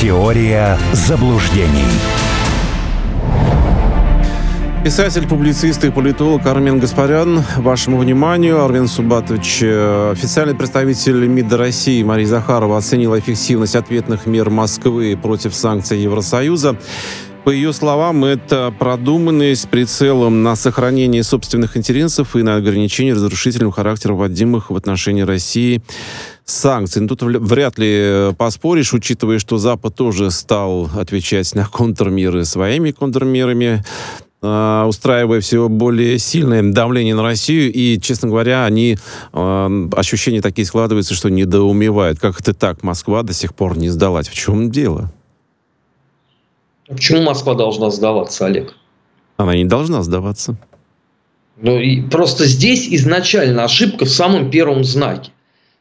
Теория заблуждений. Писатель, публицист и политолог Армен Гаспарян. Вашему вниманию, Армен Субатович, э, официальный представитель МИДа России Мария Захарова оценила эффективность ответных мер Москвы против санкций Евросоюза. По ее словам, это продуманный с прицелом на сохранение собственных интересов и на ограничение разрушительного характера вводимых в отношении России санкций. Ну, тут вряд ли э, поспоришь, учитывая, что Запад тоже стал отвечать на контрмеры своими контрмерами. А, устраивая все более сильное давление на Россию, и, честно говоря, они, э, ощущения такие складываются, что недоумевают. Как это так, Москва до сих пор не сдалась? В чем дело? Почему Москва должна сдаваться, Олег? Она не должна сдаваться. Ну, и просто здесь изначально ошибка в самом первом знаке.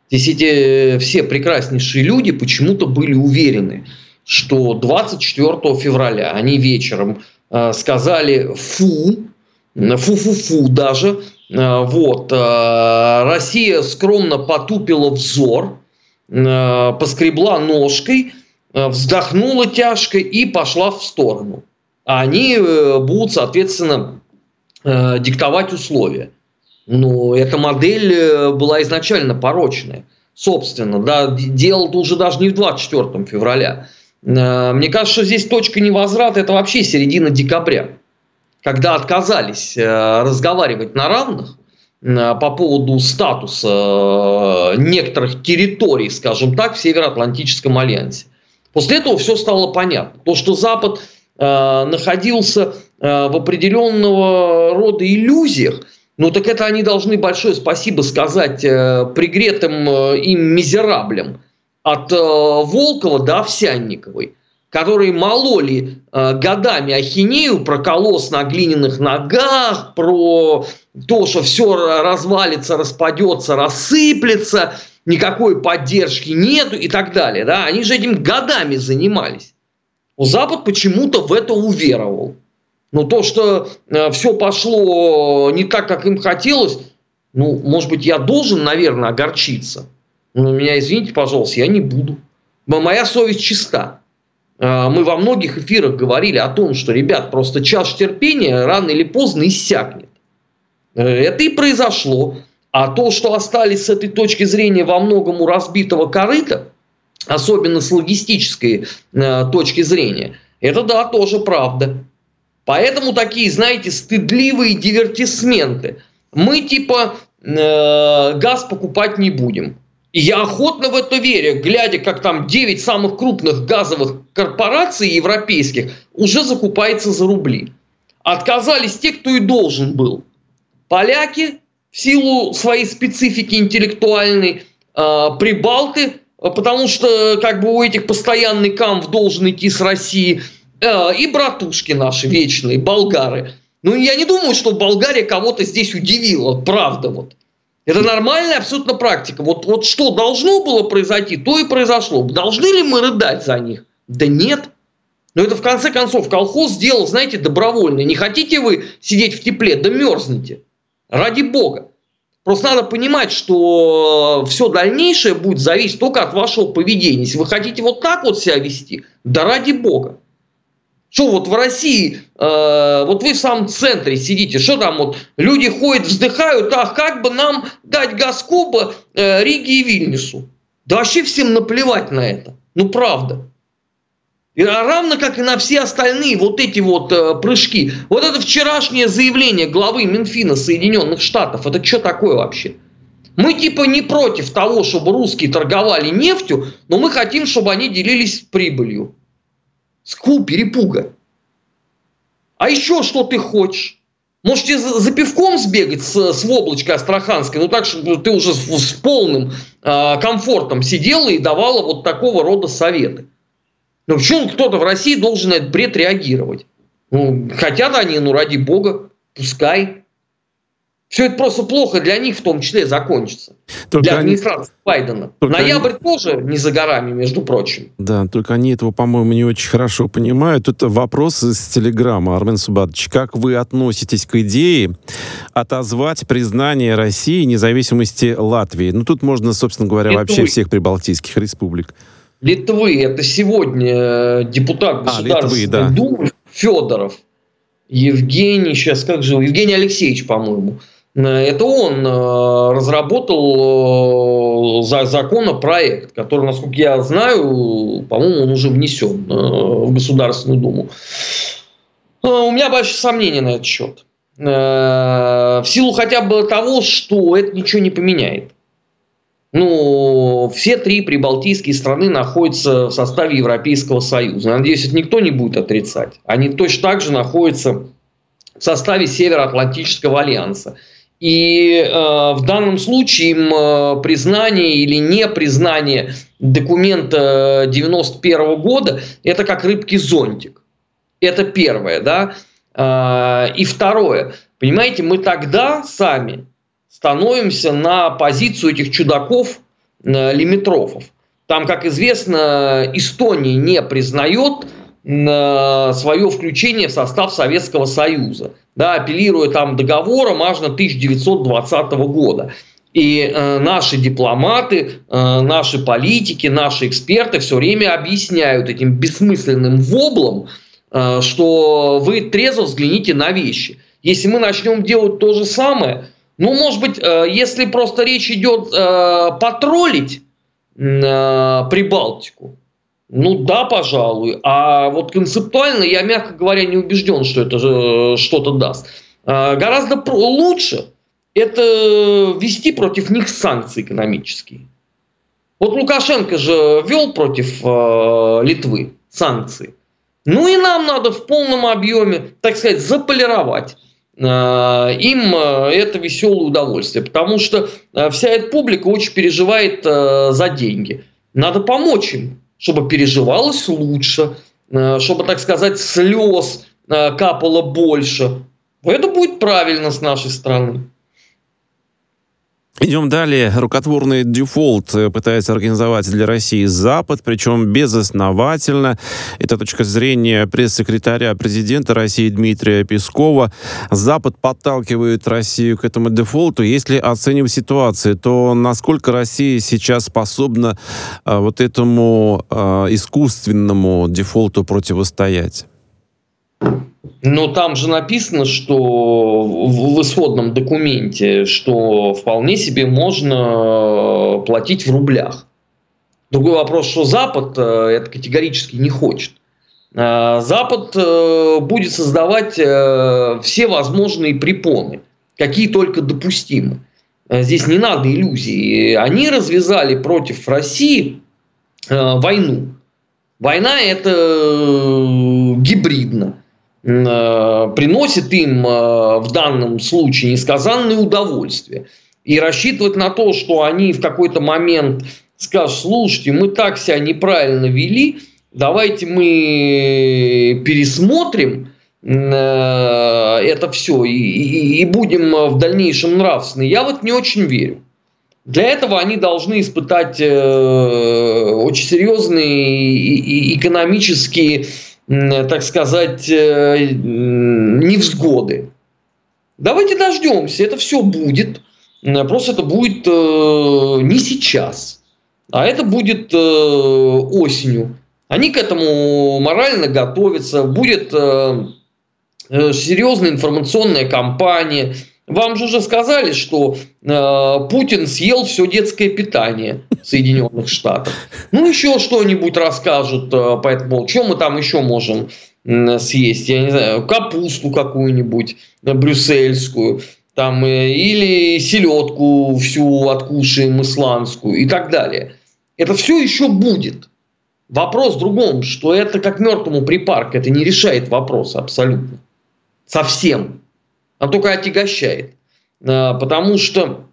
Здесь эти э, все прекраснейшие люди почему-то были уверены, что 24 февраля они вечером Э, сказали фу, фу-фу-фу даже. Э, вот. Э, Россия скромно потупила взор, поскребла ножкой, вздохнула тяжко и пошла в сторону. А они будут, соответственно, диктовать условия. Но эта модель была изначально порочная. Собственно, да, дело-то уже даже не в 24 февраля. Э, мне кажется, что здесь точка невозврата – это вообще середина декабря, когда отказались э, разговаривать на равных э, по поводу статуса некоторых территорий, скажем так, в Североатлантическом альянсе. После этого все стало понятно. То, что Запад находился в определенного рода иллюзиях, ну так это они должны большое спасибо сказать пригретым им мизераблям, от э, Волкова до Овсянниковой, которые мололи э, годами ахинею про колосс на глиняных ногах, про то, что все развалится, распадется, рассыплется, никакой поддержки нету и так далее. Да? Они же этим годами занимались. Запад почему-то в это уверовал. Но то, что э, все пошло не так, как им хотелось, ну, может быть, я должен, наверное, огорчиться – ну, меня извините, пожалуйста, я не буду. Моя совесть чиста. А, мы во многих эфирах говорили о том, что, ребят, просто чаш терпения рано или поздно иссякнет. Э, это и произошло. А то, что остались с этой точки зрения во многом у разбитого корыта, особенно с логистической э, точки зрения, это да, тоже правда. Поэтому такие, знаете, стыдливые дивертисменты. Мы типа э, газ покупать не будем. И я охотно в это верю, глядя, как там 9 самых крупных газовых корпораций европейских уже закупается за рубли. Отказались те, кто и должен был. Поляки в силу своей специфики интеллектуальной, э, прибалты, потому что как бы у этих постоянный камф должен идти с России, э, и братушки наши вечные, болгары. Ну, я не думаю, что Болгария кого-то здесь удивила, правда вот. Это нормальная абсолютно практика. Вот, вот что должно было произойти, то и произошло. Должны ли мы рыдать за них? Да нет. Но это в конце концов колхоз сделал, знаете, добровольно. Не хотите вы сидеть в тепле, да мерзнете. Ради бога. Просто надо понимать, что все дальнейшее будет зависеть только от вашего поведения. Если вы хотите вот так вот себя вести, да ради бога. Что вот в России, э, вот вы в самом центре сидите, что там вот люди ходят, вздыхают, ах, как бы нам дать Гаскоба, э, Риге и Вильнюсу. Да вообще всем наплевать на это. Ну правда. И равно как и на все остальные вот эти вот э, прыжки. Вот это вчерашнее заявление главы Минфина Соединенных Штатов, это что такое вообще? Мы типа не против того, чтобы русские торговали нефтью, но мы хотим, чтобы они делились прибылью. С какого перепуга. А еще что ты хочешь? Можете за, пивком сбегать с, с Воблочкой Астраханской, ну так, чтобы ты уже с, с полным э, комфортом сидела и давала вот такого рода советы. Ну почему кто-то в России должен на этот бред реагировать? Ну, хотят они, ну ради бога, пускай. Все это просто плохо для них в том числе закончится. Только для администрации они... Байдена. Только Ноябрь они... тоже не за горами, между прочим. Да, только они этого, по-моему, не очень хорошо понимают. Это вопрос из Телеграма, Армен Субатович. Как вы относитесь к идее отозвать признание России независимости Латвии? Ну, тут можно, собственно говоря, это вообще всех прибалтийских республик. Литвы. Это сегодня э, депутат Государственной а, Литвы, да. Думы Федоров. Евгений, сейчас как же, Евгений Алексеевич, по-моему. Э, это он э, разработал законопроект, который, насколько я знаю, по-моему, он уже внесен в Государственную Думу. У меня большие сомнения на этот счет. В силу хотя бы того, что это ничего не поменяет. Ну, все три прибалтийские страны находятся в составе Европейского Союза. Надеюсь, это никто не будет отрицать. Они точно так же находятся в составе Североатлантического альянса. И э, в данном случае им э, признание или не признание документа 91 года это как рыбки зонтик. Это первое, да. Э, и второе, понимаете, мы тогда сами становимся на позицию этих чудаков, э, лимитрофов. Там, как известно, Эстония не признает э, свое включение в состав Советского Союза, да, апеллируя там договором аж на 1920 года. И э, наши дипломаты, э, наши политики, наши эксперты все время объясняют этим бессмысленным воблом, э, что вы трезво взгляните на вещи. Если мы начнем делать то же самое, ну, может быть, э, если просто речь идет э, потроллить э, Прибалтику, ну да, пожалуй. А вот концептуально я, мягко говоря, не убежден, что это что-то даст. Гораздо лучше это вести против них санкции экономические. Вот Лукашенко же ввел против Литвы санкции. Ну и нам надо в полном объеме, так сказать, заполировать Э, им э, это веселое удовольствие, потому что э, вся эта публика очень переживает за деньги. Надо помочь им, чтобы переживалось лучше, чтобы, так сказать, слез капало больше. Это будет правильно с нашей стороны. Идем далее. Рукотворный дефолт э, пытается организовать для России Запад, причем безосновательно. Это точка зрения пресс-секретаря президента России Дмитрия Пескова. Запад подталкивает Россию к этому дефолту. Если оценивать ситуацию, то насколько Россия сейчас способна а, вот этому а, искусственному дефолту противостоять? Но там же написано, что в исходном документе, что вполне себе можно э, платить в рублях. Другой вопрос, что Запад э, это категорически не хочет. Э, Запад будет создавать все возможные препоны, какие только допустимы. Здесь не надо иллюзий. Они развязали против России войну. Война это гибридно. Э, приносит им э, в данном случае несказанное удовольствие. И рассчитывать на то, что они в какой-то момент скажут, слушайте, мы так себя неправильно вели, давайте мы пересмотрим э, это все и, и, и будем в дальнейшем нравственны. Я вот не очень верю. Для этого они должны испытать очень серьезные экономические так сказать, э, невзгоды. Давайте дождемся, это все будет. Просто это будет э, не сейчас, а это будет э, осенью. Они к этому морально готовятся, будет серьезная информационная кампания, вам же уже сказали, что э, Путин съел все детское питание Соединенных Штатов. Ну, еще что-нибудь расскажут э, по этому. Что мы там еще можем э, съесть? Я не знаю, капусту какую-нибудь э, брюссельскую. Там, э, или селедку всю откушаем исландскую и так далее. Это все еще будет. Вопрос в другом, что это как мертвому припарк, это не решает вопрос абсолютно. Совсем она только отягощает. А, потому что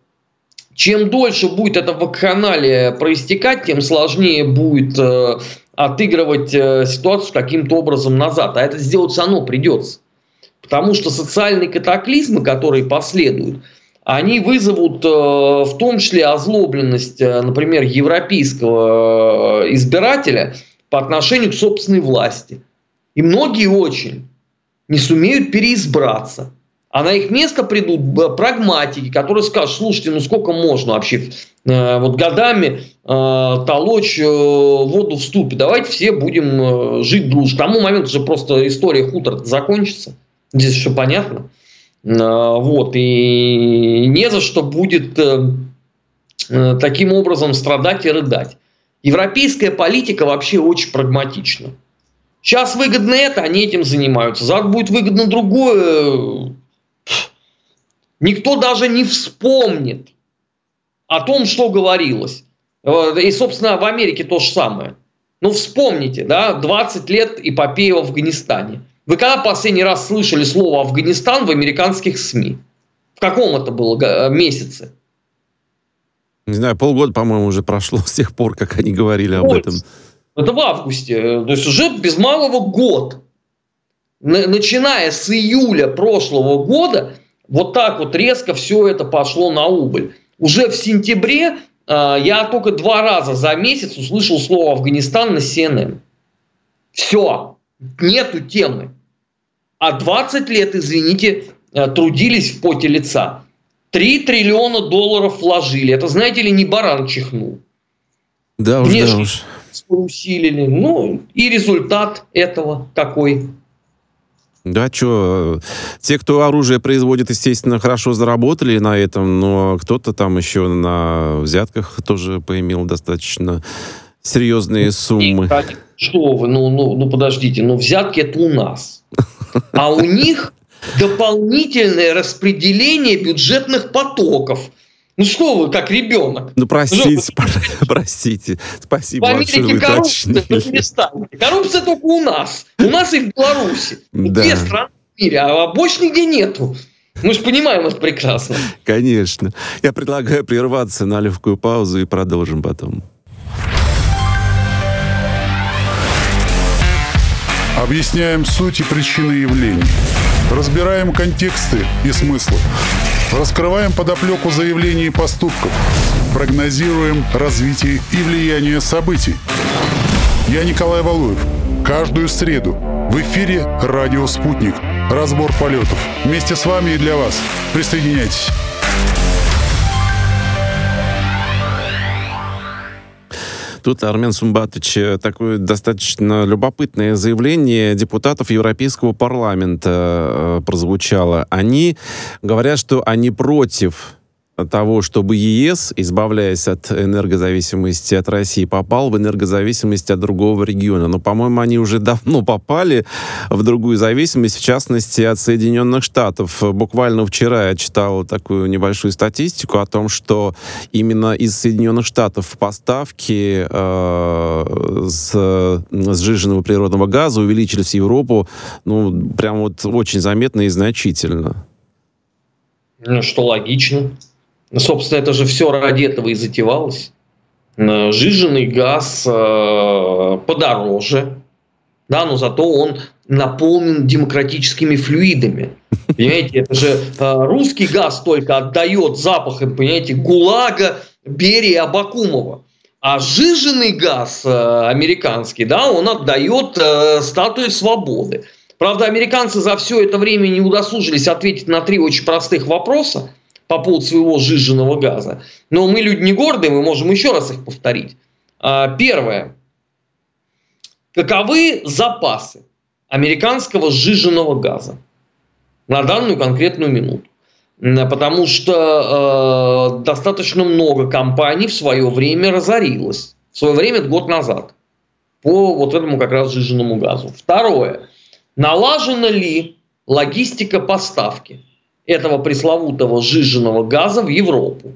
чем дольше будет это вакханалия проистекать, тем сложнее будет э, отыгрывать э, ситуацию каким-то образом назад. А это сделать равно придется. Потому что социальные катаклизмы, которые последуют, они вызовут э, в том числе озлобленность, например, европейского избирателя по отношению к собственной власти. И многие очень не сумеют переизбраться А на их место придут прагматики, которые скажут, слушайте, ну сколько можно вообще э, вот годами э, толочь э, воду в ступе. Давайте все будем э, жить дружно. К тому моменту же просто история хутора закончится. Здесь все понятно. Э, вот. И не за что будет э, э, таким образом страдать и рыдать. Европейская политика вообще очень прагматична. Сейчас выгодно это, они этим занимаются. Завтра будет выгодно другое, никто даже не вспомнит о том, что говорилось. И, собственно, в Америке то же самое. Ну, вспомните, да, 20 лет эпопеи в Афганистане. Вы когда последний раз слышали слово «Афганистан» в американских СМИ? В каком это было месяце? Не знаю, полгода, по-моему, уже прошло с тех пор, как они говорили об этом. Это в августе. То есть уже без малого год. Начиная с июля прошлого года вот так вот резко все это пошло на убыль. Уже в сентябре э, я только два раза за месяц услышал слово Афганистан на CNN. Все, нету темы. А 20 лет, извините, э, трудились в поте лица. 3 триллиона долларов вложили. Это, знаете ли, не баран чихнул. Да уж, Внешне да уж. усилили. Ну, и результат этого какой? Да, что, те, кто оружие производит, естественно, хорошо заработали на этом, но кто-то там еще на взятках тоже поимел достаточно серьезные суммы. Что вы, ну, ну, ну подождите, ну взятки это у нас. А у них дополнительное распределение бюджетных потоков – ну что вы, как ребенок? Ну простите, Жопа. простите. Спасибо в большое, вы коррупция, уточнили. Коррупция только у нас. У нас и в Беларуси. Да. Две страны в мире, а больше нигде нету. Мы же понимаем это прекрасно. Конечно. Я предлагаю прерваться на легкую паузу и продолжим потом. Объясняем суть и причины явлений. Разбираем контексты и смыслы. Раскрываем подоплеку заявлений и поступков. Прогнозируем развитие и влияние событий. Я Николай Валуев. Каждую среду в эфире «Радио Спутник». Разбор полетов. Вместе с вами и для вас. Присоединяйтесь. Тут Армен Сумбатович э, такое достаточно любопытное заявление депутатов Европейского парламента э, прозвучало. Они говорят, что они против того, чтобы ЕС, избавляясь от энергозависимости от России, попал в энергозависимость от другого региона. Но, по-моему, они уже давно попали в другую зависимость, в частности, от Соединенных Штатов. Буквально вчера я читал такую небольшую статистику о том, что именно из Соединенных Штатов поставки э, с сжиженного природного газа увеличились в Европу, ну, прям вот очень заметно и значительно. Ну, что логично. Ну, собственно, это же все ради этого и затевалось. Э, жиженый газ э, подороже, да, но зато он наполнен демократическими флюидами. Понимаете, это же э, русский газ только отдает запахом, понимаете, ГУЛАГа, Берии, Абакумова. А жиженый газ американский, да, он отдает статуе свободы. Правда, американцы за все это время не удосужились ответить на три очень простых вопроса по поводу своего сжиженного газа. Но мы люди не гордые, мы можем еще раз их повторить. А, первое. Каковы запасы американского сжиженного газа на данную конкретную минуту? Потому что э, достаточно много компаний в свое время разорилось. В свое время, год назад. По вот этому как раз сжиженному газу. Второе. Налажена ли логистика поставки? Этого пресловутого сжиженного газа в Европу.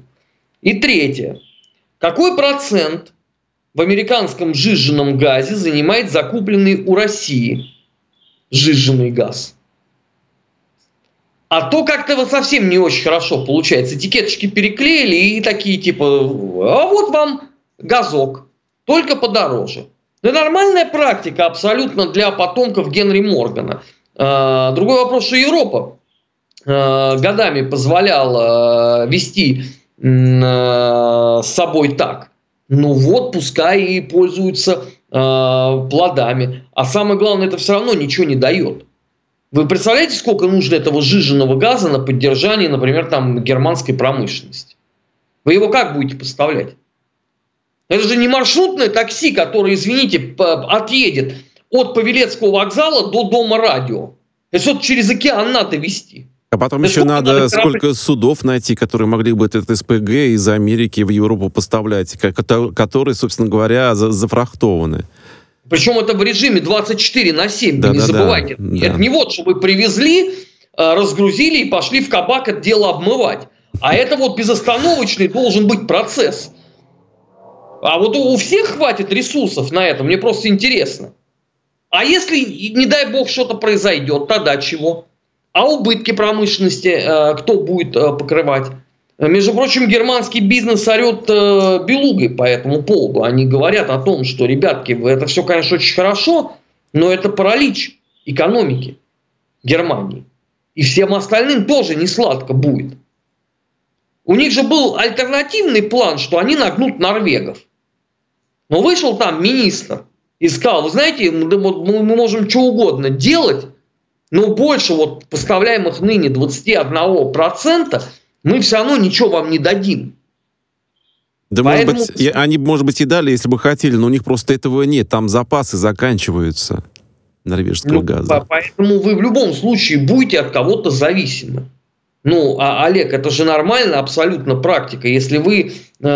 И третье. Какой процент в американском сжиженном газе занимает закупленный у России сжиженный газ? А то как-то вот совсем не очень хорошо получается. Этикеточки переклеили и такие типа, а вот вам газок, только подороже. Это нормальная практика абсолютно для потомков Генри Моргана. А, другой вопрос, что Европа годами позволял э, вести э, с собой так. Ну вот, пускай и пользуются плодами. А самое главное, это все равно ничего не дает. Вы представляете, сколько нужно этого жиженного газа на поддержание, например, там, германской промышленности? Вы его как будете поставлять? Это же не маршрутное такси, которое, извините, отъедет от Павелецкого вокзала до дома радио. Это что через океан надо вести. А потом еще надо, надо сколько судов найти, которые могли бы этот СПГ из Америки в Европу поставлять, которые, собственно говоря, зафрахтованы. Причем это в режиме 24 на 7, да, не да, забывайте. Да, это да. не вот, чтобы привезли, э, разгрузили и пошли в кабак это дело обмывать. А это вот безостановочный должен быть процесс. А вот у всех хватит ресурсов на это, мне просто интересно. А если, не дай бог, что-то произойдет, тогда чего? А убытки промышленности э, кто будет э, покрывать? Между прочим, германский бизнес орет э, белугой по этому поводу. Они говорят о том, что, ребятки, это все, конечно, очень хорошо, но это паралич экономики Германии. И всем остальным тоже не сладко будет. У них же был альтернативный план, что они нагнут норвегов. Но вышел там министр и сказал, вы знаете, мы, мы можем что угодно делать, но больше вот поставляемых ныне 21% мы все равно ничего вам не дадим. Да, Поэтому... может быть, они, может быть, и дали, если бы хотели, но у них просто этого нет. Там запасы заканчиваются норвежского ну, газа. Поэтому вы в любом случае будете от кого-то зависимы. Ну, а, Олег, это же нормально, абсолютно практика. Если вы, э,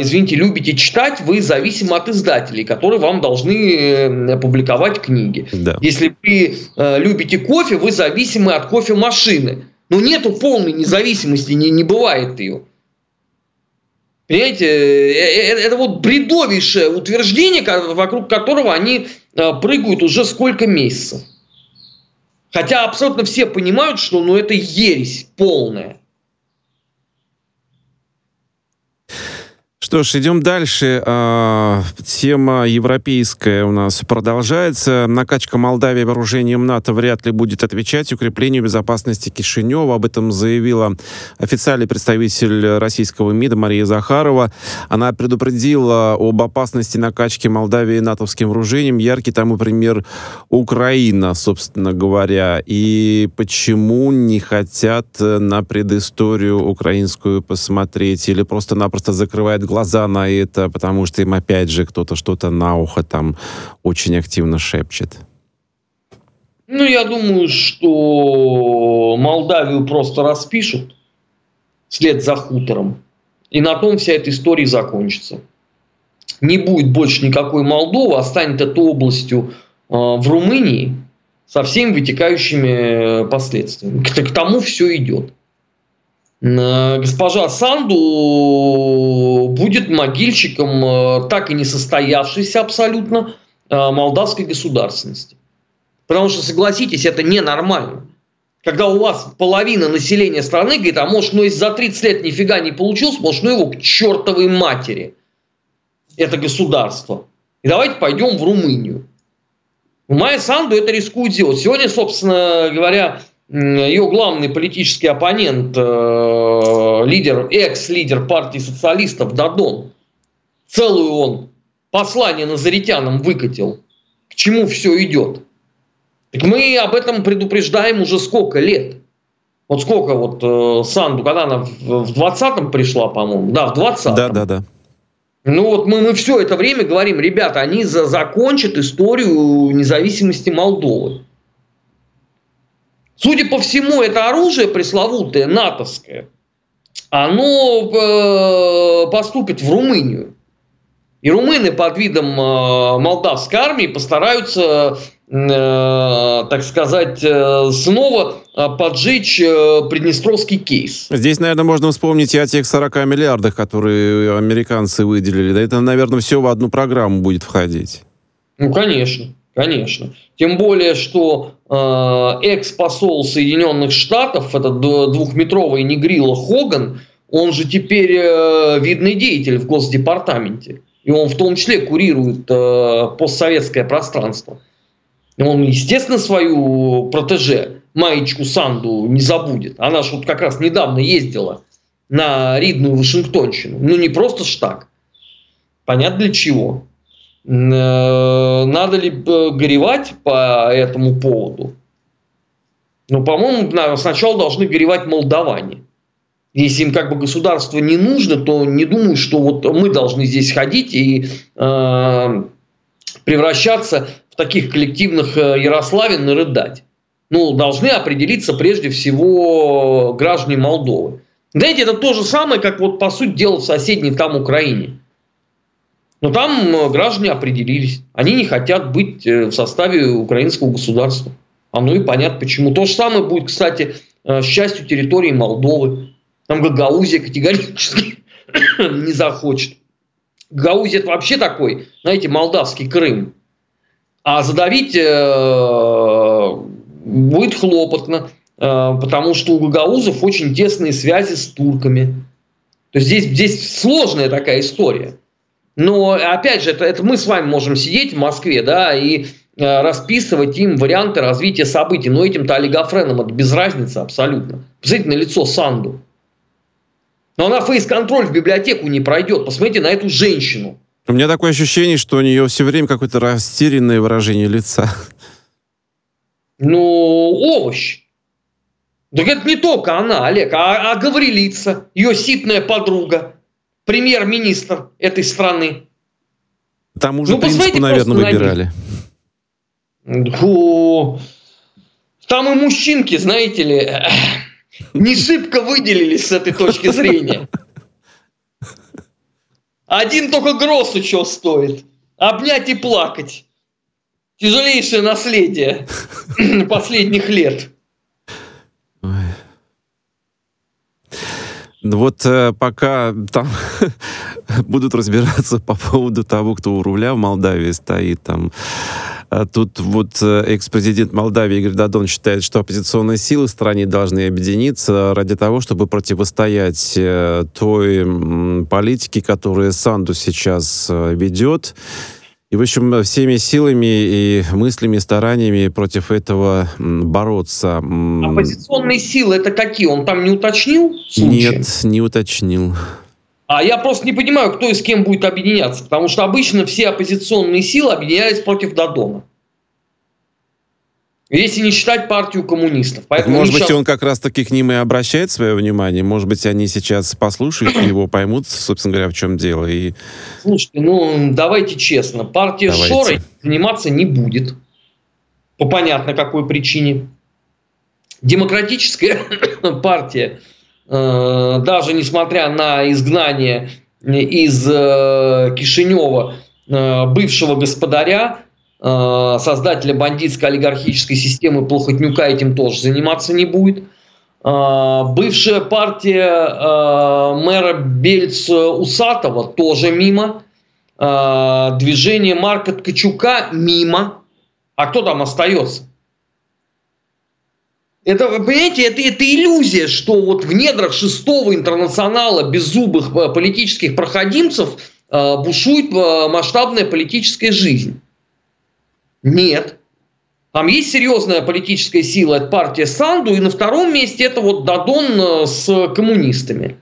извините, любите читать, вы зависимы от издателей, которые вам должны э, публиковать книги. Да. Если вы э, любите кофе, вы зависимы от кофемашины. Но нету полной независимости, не, не бывает ее. Понимаете, э, э, это вот бредовейшее утверждение, вокруг которого они прыгают уже сколько месяцев. Хотя абсолютно все понимают, что ну, это ересь полная. Что ж, идем дальше. А, тема европейская у нас продолжается. Накачка Молдавии вооружением НАТО вряд ли будет отвечать укреплению безопасности Кишинева. Об этом заявила официальный представитель российского МИДа Мария Захарова. Она предупредила об опасности накачки Молдавии натовским вооружением. Яркий тому пример Украина, собственно говоря. И почему не хотят на предысторию украинскую посмотреть или просто-напросто закрывают глаза глаза на это, потому что им опять же кто-то что-то на ухо там очень активно шепчет? Ну, я думаю, что Молдавию просто распишут вслед за хутором. И на том вся эта история закончится. Не будет больше никакой Молдовы, а станет это областью э, в Румынии со всеми вытекающими э, последствиями. К, к тому все идет. Э, госпожа Санду будет могильщиком э, так и не состоявшейся абсолютно э, молдавской государственности. Потому что, согласитесь, это ненормально. Когда у вас половина населения страны говорит, а может, ну, если за 30 лет нифига не получилось, может, ну его к чертовой матери. Это государство. И давайте пойдем в Румынию. Майя Санду это рискует делать. Сегодня, собственно говоря, ее главный политический оппонент, э, лидер, экс-лидер партии социалистов Дадон, целую он послание назаритянам выкатил, к чему все идет. Так мы об этом предупреждаем уже сколько лет. Вот сколько вот э, Санду, когда она в 20-м пришла, по-моему, да, в 20-м. Да, да, да. Ну вот мы, мы все это время говорим, ребята, они за, закончат историю независимости Молдовы. Судя по всему, это оружие пресловутое, натовское, оно э, поступит в Румынию. И румыны под видом э, молдавской армии постараются, э, так сказать, снова поджечь приднестровский кейс. Здесь, наверное, можно вспомнить и о тех 40 миллиардах, которые американцы выделили. Да это, наверное, все в одну программу будет входить. Ну, конечно. Конечно. Тем более, что э, экс-посол Соединенных Штатов, этот двухметровый негрила Хоган, он же теперь э, видный деятель в Госдепартаменте. И он в том числе курирует э, постсоветское пространство. Он, естественно, свою протеже, маечку Санду, не забудет. Она же вот как раз недавно ездила на Ридную Вашингтонщину. Ну, не просто ж так. Понятно для чего. Э, надо ли горевать по этому поводу? Но, по-моему, сначала должны горевать молдаване. Если им как бы государство не нужно, то не думаю, что вот мы должны здесь ходить и э, превращаться в таких коллективных э, Ярославин и рыдать. Ну, должны определиться прежде всего граждане Молдовы. Знаете, это то же самое, как вот по сути дела в соседней там Украине. Но там э, граждане определились. Они не хотят быть э, в составе украинского государства. Оно и понятно почему. То же самое будет, кстати, с частью территории Молдовы. Там Гагаузия категорически не захочет. Гагаузия это вообще такой, знаете, молдавский Крым. А задавить э, будет хлопотно, э, потому что у гагаузов очень тесные связи с турками. То есть здесь, здесь сложная такая история. Но, опять же, это, это мы с вами можем сидеть в Москве, да, и э, расписывать им варианты развития событий. Но этим-то олигофренам это без разницы абсолютно. Посмотрите на лицо Санду. Но она фейс-контроль в библиотеку не пройдет. Посмотрите на эту женщину. У меня такое ощущение, что у нее все время какое-то растерянное выражение лица. Ну, овощ. Так это не только она, Олег, а, а Гаврилица, ее ситная подруга, премьер-министр этой страны. Там уже ну, принципы, наверное, выбирали. Фу. Там и мужчинки, знаете ли, не шибко выделились с этой точки зрения. Один только Гроссу что стоит. Обнять и плакать. Тяжелейшее наследие последних лет. Вот э, пока там будут разбираться по поводу того, кто у руля в Молдавии стоит, там а тут вот э, экс-президент Молдавии Игорь Дадон считает, что оппозиционные силы в стране должны объединиться ради того, чтобы противостоять э, той политике, которую Санду сейчас э, ведет. И, в общем, всеми силами и мыслями, стараниями против этого бороться. Оппозиционные силы это какие? Он там не уточнил? Случаем? Нет, не уточнил. А я просто не понимаю, кто и с кем будет объединяться, потому что обычно все оппозиционные силы объединялись против Дадона. Если не считать партию коммунистов. Поэтому может быть, сейчас... он как раз-таки к ним и обращает свое внимание. Может быть, они сейчас послушают его, поймут, собственно говоря, в чем дело. И... Слушайте, ну, давайте честно. Партия давайте. Шорой заниматься не будет. По понятно какой причине. Демократическая партия Э, даже несмотря на изгнание из э, Кишинева э, бывшего господаря, создателя бандитской олигархической системы Плохотнюка этим тоже заниматься не будет. Бывшая партия мэра Бельц Усатова тоже мимо. Движение Марка Ткачука мимо. А кто там остается? Это, вы понимаете, это, это иллюзия, что вот в недрах шестого интернационала беззубых э, политических проходимцев э, бушует э, масштабная политическая жизнь. Нет. Там есть серьезная политическая сила, это партия Санду, и на втором месте это вот Дадон э, с коммунистами.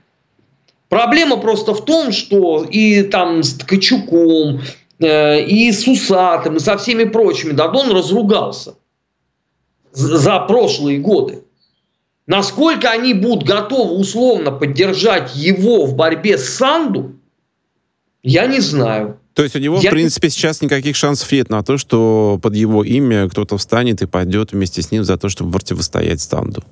Проблема просто в том, что и там с Ткачуком, э, и с Усатым, и со всеми прочими Дадон разругался – за прошлые годы. Насколько они будут готовы условно поддержать его в борьбе с Санду, я не знаю. То есть у него, я... в принципе, сейчас никаких шансов нет на то, что под его имя кто-то встанет и пойдет вместе с ним за то, чтобы противостоять Санду.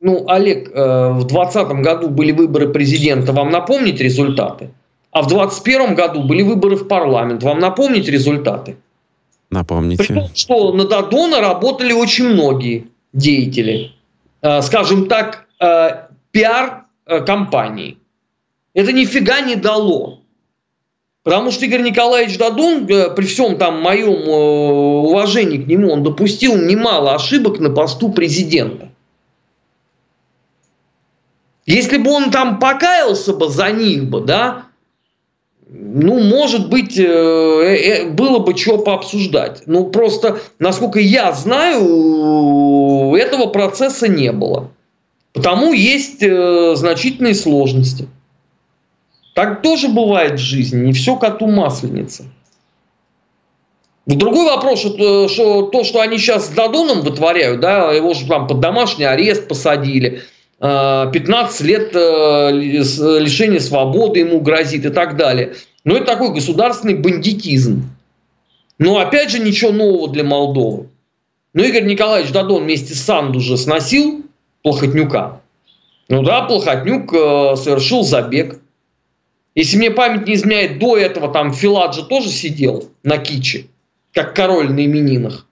Ну, Олег, э, в 2020 году были выборы президента. Вам напомнить результаты? А в 2021 году были выборы в парламент. Вам напомнить результаты? Напомните. При том, что на Дадона работали очень многие деятели. Э, скажем так, э, пиар-компании. Это нифига не дало. Потому что Игорь Николаевич Дадон, э, при всем там моем уважении к нему, он допустил немало ошибок на посту президента. Если бы он там покаялся бы за них бы, да, ну, может быть, э, э, было бы что пообсуждать. Ну, просто, насколько я знаю, этого процесса не было. Потому есть э, значительные сложности. Так тоже бывает в жизни, не все коту масленица. Другой вопрос, что, что то, что они сейчас с Дадоном вытворяют, да, его же там под домашний арест посадили, 15 лет лишения свободы ему грозит и так далее. Но это такой государственный бандитизм. Но опять же ничего нового для Молдовы. Ну, Игорь Николаевич Дадон вместе с Санду уже сносил Плохотнюка. Ну да, Плохотнюк э, совершил забег. Если мне память не изменяет, до этого там Филаджи тоже сидел на киче, как король на именинах.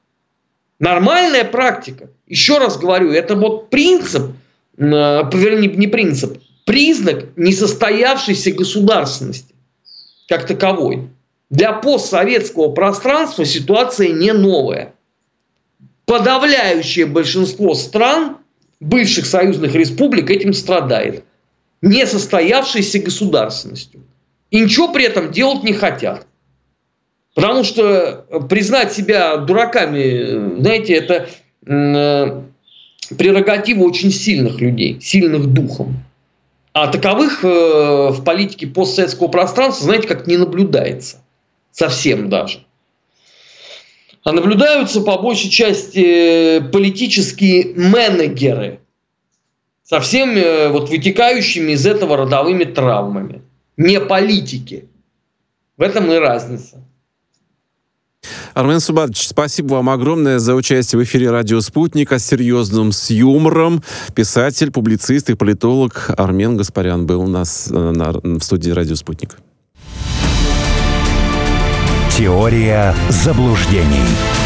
Нормальная практика. Еще раз говорю, это вот принцип, э, вернее, не принцип, признак несостоявшейся государственности как таковой. Для постсоветского пространства ситуация не новая. Подавляющее большинство стран, бывших союзных республик, этим страдает. Несостоявшейся государственностью. И ничего при этом делать не хотят. Потому что признать себя дураками, знаете, это э, прерогатива очень сильных людей, сильных духом. А таковых э, в политике постсоветского пространства, знаете, как не наблюдается. Совсем даже. А наблюдаются по большей части политические менеджеры со всеми э, вот вытекающими из этого родовыми травмами. Не политики. В этом и разница. Армен Субатович, спасибо вам огромное за участие в эфире «Радио Спутник» о серьезном с юмором. Писатель, публицист и политолог Армен Гаспарян был у нас э, на, в студии «Радио Спутник». Теория заблуждений.